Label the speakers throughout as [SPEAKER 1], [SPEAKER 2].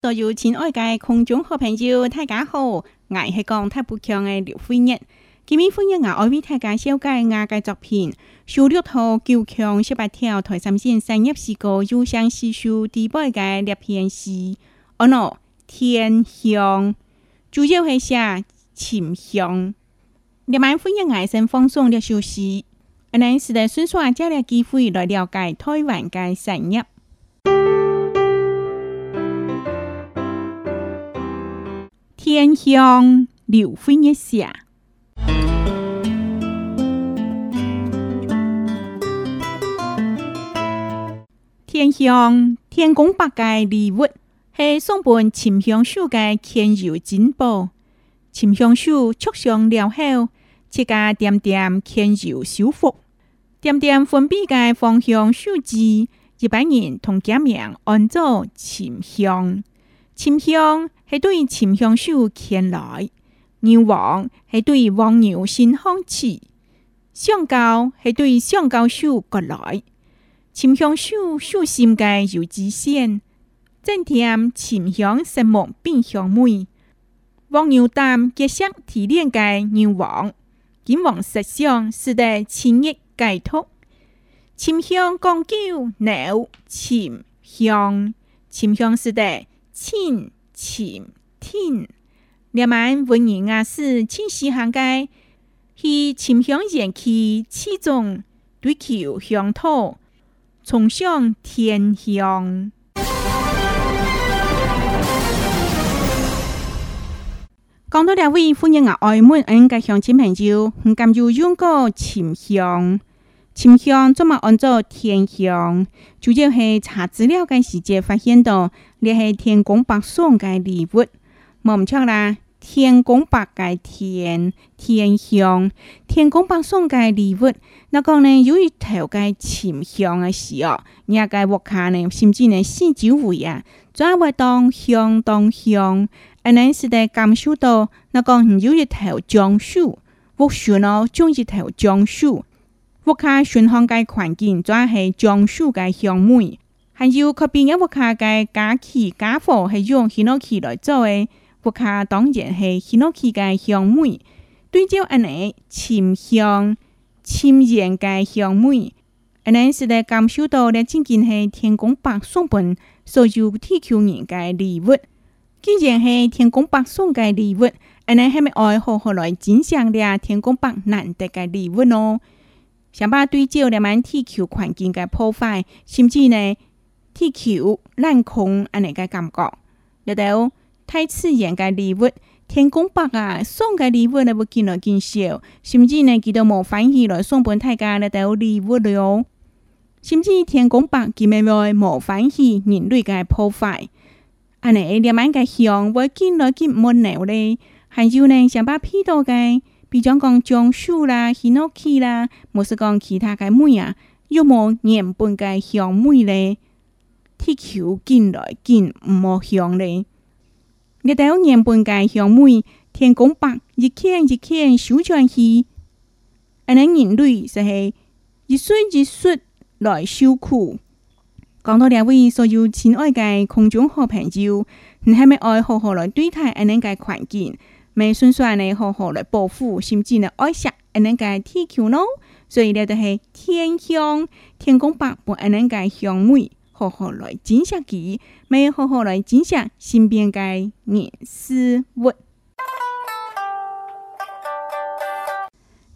[SPEAKER 1] 所有亲爱的空中好朋友，大家好，我是讲台北强的刘辉日，今日欢迎我爱 V 大家了解我的作品，十六套九强十八条台三线三叶诗歌有声诗书第八个列片是哦，天香主要系写秦香，今晚欢迎我先放松啲休息，我哋时代迅速借加机会来了解台湾的产业。天香柳飞一下。天香天公伯嘅礼物，係送本秦香書嘅乾柔珍寶。秦香書促上了後，即家點點乾柔修復，點點分別嘅方向書字，一般人同假名按照秦香。清香是对清香树前来，牛王是对黄牛新香气；橡胶是对橡胶树过来。清香树树心界有极限，正添清香什木变香味？黄牛蛋结香提炼的牛王，金王石香是带青叶解脱。清香讲究鸟清香，清香是的。清清听。连曼文人啊是清晰涵盖，是清香人气其中追求乡土，崇尚天香。讲到两位妇人啊，爱满恩嘅乡亲朋友，唔敢有用过清香。沉香怎么按照天香？就竟去查资料嘅时节，发现到，那系天宫八送嘅礼物，冇唔错啦。天宫八嘅天，天香，天宫八送嘅礼物。那讲呢，有一头嘅沉香嘅事哦，你啊嘅我看呢，甚至呢四围啊，呀，转会当香，当香，而你是在感受到，那讲唔有一头樟树，我选哦，种一头樟树。国家巡航界环境主要是江苏界乡美，还有这边一国家界家具、家纺是用稀诺器来做的。国家当然是稀诺器界乡美。对照阿内清香、清鲜界乡美，阿内是在感受到了，仅仅是天宫白送本，所以地球人界礼物，仅仅是天宫白送界礼物，阿内还没爱好好来欣赏俩天宫白难得界礼物哦。想把对焦了，满地球环境的破坏，甚至呢，地球冷空安尼个感觉，了到太刺眼个礼物，天公伯啊，送个礼物呢不见来见少，甚至呢，见到莫反气来，送本太假了，了礼物了，甚至天公伯见面外莫反气，人类个破坏，安尼了满个香，会见了见没来嘞，还有呢，想把批到个。比讲讲樟树啦、喜诺基啦，冇是讲其他的梅啊，有冇年本介香梅咧？踢球进来进毋冇香咧。你睇好原本介香梅，天公白，一牵一牵手串去，阿玲人类就系一甩一甩来修苦。讲到两位所有亲爱的空中好朋友，你系咪爱好好来对待阿玲嘅环境？未顺续呢，好好来保护，甚至呢爱惜安尼个天桥咯。所以呢，就係天香、天公伯把安尼个香味好好来珍惜佢，咪好好来珍惜身边个人事物。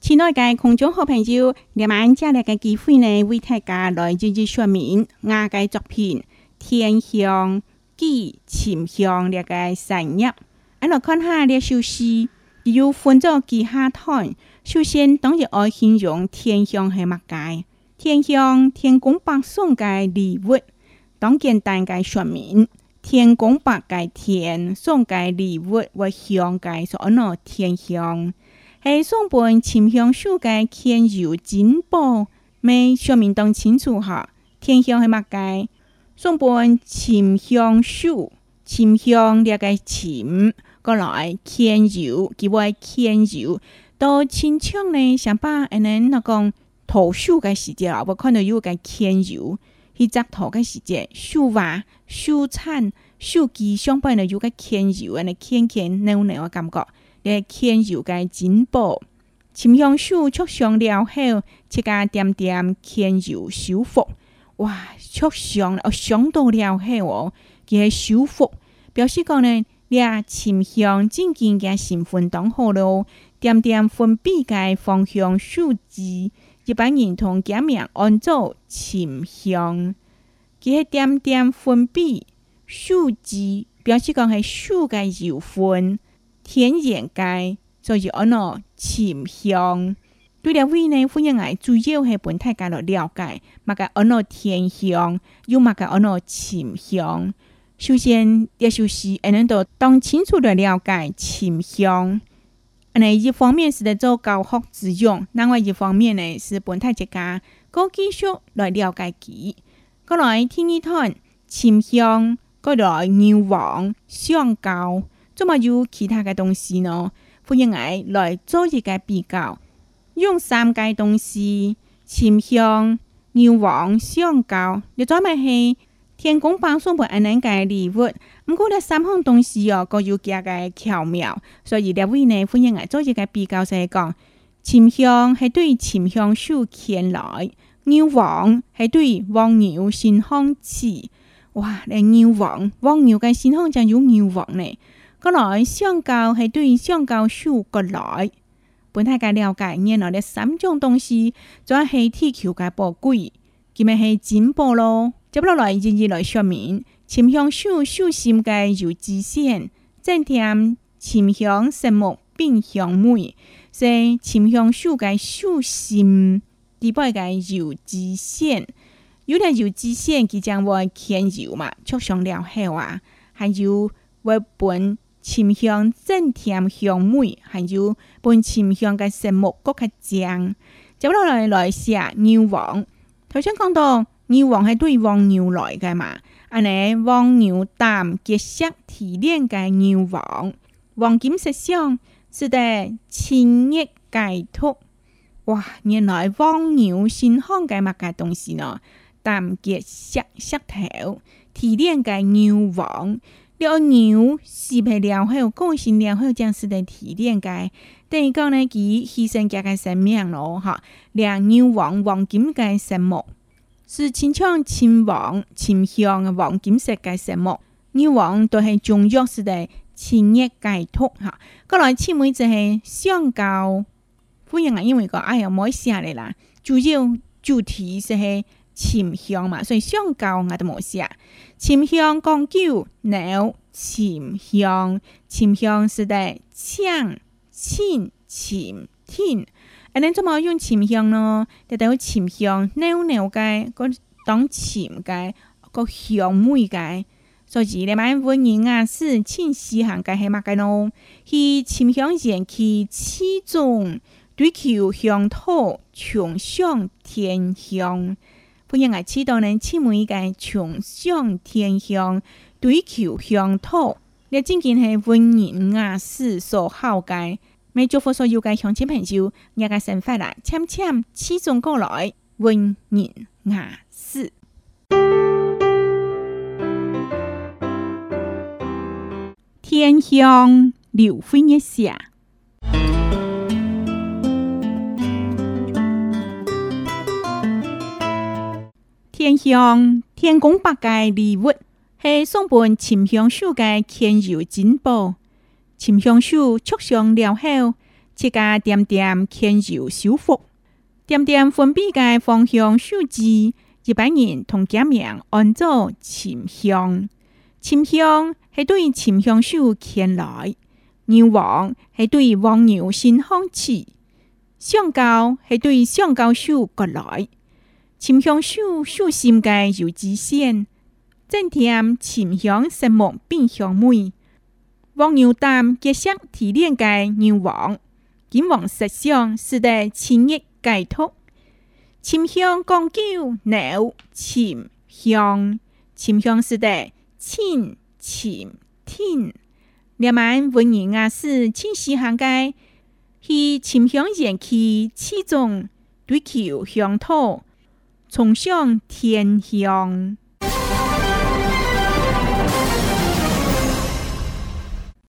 [SPEAKER 1] 亲爱嘅空中好朋友，今晚借嚟嘅机会呢，为大家来做啲说明。我嘅作品《天香寄沉香》呢个产业。安来，看下列首诗，要分作几下看。首先，当然爱形容天香系乜界，天香，天公伯送介礼物，当件单介说明。天公伯介天送介礼物或香介，所安喏天香系送本清香树介天油进宝，咪说明当清楚哈？天香系乜界，送本清香树，清香列个清。过来牵揉，几外牵揉，到亲像呢，上班，安尼那讲读书个时间，我看到有个牵揉，去扎头个时节，说话、手颤、手机上班咧有个牵揉，安尼牵牵，哪有哪样感觉？咧牵揉个进步，亲像手受伤了后，这家点点牵揉修复，哇，受伤哦，伤到了，嘿哦，佮修复，表示讲咧。了沉香正经加成分当好咯，点点分别该芳香树脂一般认同解名按照沉香，佮点点分别树脂表示讲系树该有分天然该所以按落沉香。对了，位呢，欢迎来主要系本体家了了解，嘛该按落天香，又嘛该按落沉香。首先，也就是，俺们都当清楚的了解秦香。俺一方面是在做教学之用，另外一方面呢是本台一家高技术来了解其。过来听一听秦香，过来牛王相交，怎么有其他的东西呢？欢迎我来做一个比较，用三个东西：秦香、牛王、相交，又怎么是？天公帮送不安南街礼物，不过咧三样东西哦，各有家个巧妙，所以两位呢，欢迎啊，做一个比较先讲。秦香系对秦香受牵来，牛黄系对黄牛心康子。哇，连牛黄，黄牛跟心康将有牛黄呢。过来上高系对上高受过来。本太该了解，原来的三种东西，全系铁球嘅宝贵，今日系进步咯。接不下来，今日来说明，沉香树树心界有枝腺，正添沉香树木并香美，是沉香树界树心底部界有枝腺，有条有枝腺，即将我牵柔嘛，促成了黑啊。还有我分沉香正添香美，还有分沉香个树木各个长，接不下来来写牛网，头先讲到。牛王系对黄牛来嘅嘛？阿你黄牛啖结石、提炼嘅牛王黄金石像，是得千亿解脱。哇！原来黄牛先康嘅乜嘅东西呢，啖结石石头、提炼嘅牛王，呢个牛是配料，还个性鲜料，还将是得提炼嘅。等于讲呢，佢牺牲家嘅生命咯，吓！两牛王黄金嘅神木。是秦朝秦王秦香的黄金翦嘅石墓，呢王都系中药时代秦叶解土哈。过来，前面就系相交，不然啊，因为个哎呀冇写咧啦。主要主题是系秦香嘛，所以相交我都冇写。秦香光鸠鸟，秦香，秦香时代枪，千秦天。你做咩用沉香咯？得等于沉香、拗拗介、个当沉介、个香味该，所以你买文人啊是清丝行介系乜嘅咯？系沉香前期始终追求乡土、重尚天香，欢迎我指导你千梅介重尚天香追求乡土，你真系文人雅士所好介。美祝福所有嘅乡亲朋友，你嘅神佛啦，悄悄赐赠过来，温润雅士，天香流辉一下，天香天宫八界礼物，系送本秦香秀界天油，金宝。沉香树，出香了后，几家点点牵手修复。点点分别在芳香树枝，一百人同假名按奏沉香。沉香是对沉香树牵来，牛王是对黄牛心欢喜。橡胶是对橡胶树过来，沉香树树心间有知县，正添沉香生物并香味。望牛潭结识提炼界牛黄，金黄色香，是代清热解毒。清香讲究牛清香清香是代清清听，另外，文人雅是清心行街，去清香燃气气中追求香土，崇尚天香。